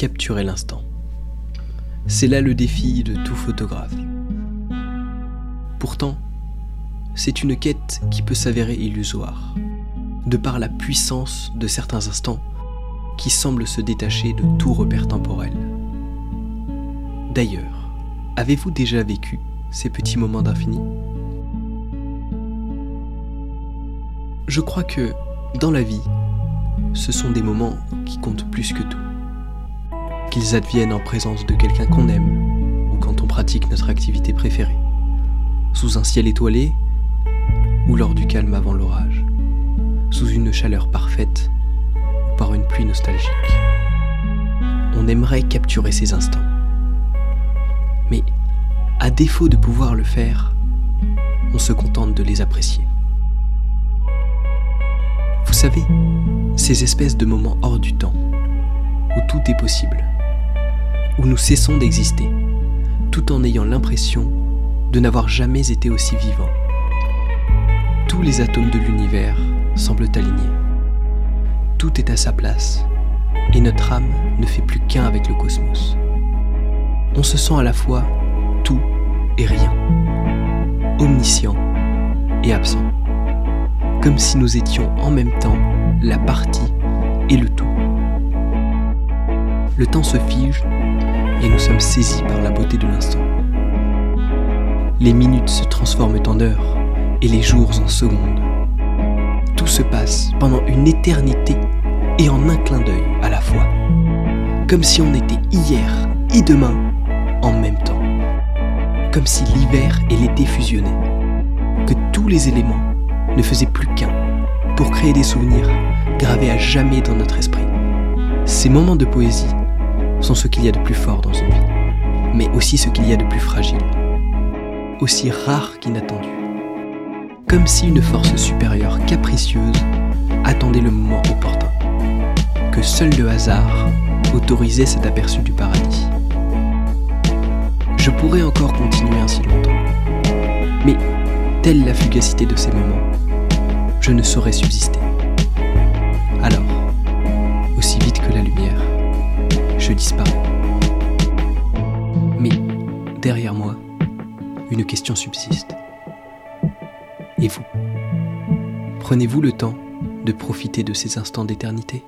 capturer l'instant. C'est là le défi de tout photographe. Pourtant, c'est une quête qui peut s'avérer illusoire, de par la puissance de certains instants qui semblent se détacher de tout repère temporel. D'ailleurs, avez-vous déjà vécu ces petits moments d'infini? Je crois que, dans la vie, ce sont des moments qui comptent plus que tout. Qu'ils adviennent en présence de quelqu'un qu'on aime ou quand on pratique notre activité préférée, sous un ciel étoilé ou lors du calme avant l'orage, sous une chaleur parfaite ou par une pluie nostalgique. On aimerait capturer ces instants. Mais à défaut de pouvoir le faire, on se contente de les apprécier. Vous savez, ces espèces de moments hors du temps, où tout est possible, où nous cessons d'exister, tout en ayant l'impression de n'avoir jamais été aussi vivants tous les atomes de l'univers semblent alignés. Tout est à sa place, et notre âme ne fait plus qu'un avec le cosmos. On se sent à la fois tout et rien, omniscient et absent, comme si nous étions en même temps la partie et le tout. Le temps se fige et nous sommes saisis par la beauté de l'instant. Les minutes se transforment en heures et les jours en secondes. Tout se passe pendant une éternité et en un clin d'œil à la fois. Comme si on était hier et demain en même temps. Comme si l'hiver et l'été fusionnaient. Que tous les éléments ne faisaient plus qu'un pour créer des souvenirs gravés à jamais dans notre esprit. Ces moments de poésie sont ce qu'il y a de plus fort dans une vie, mais aussi ce qu'il y a de plus fragile, aussi rare qu'inattendu comme si une force supérieure capricieuse attendait le moment opportun, que seul le hasard autorisait cet aperçu du paradis. Je pourrais encore continuer ainsi longtemps, mais telle la fugacité de ces moments, je ne saurais subsister. Derrière moi, une question subsiste. Et vous Prenez-vous le temps de profiter de ces instants d'éternité?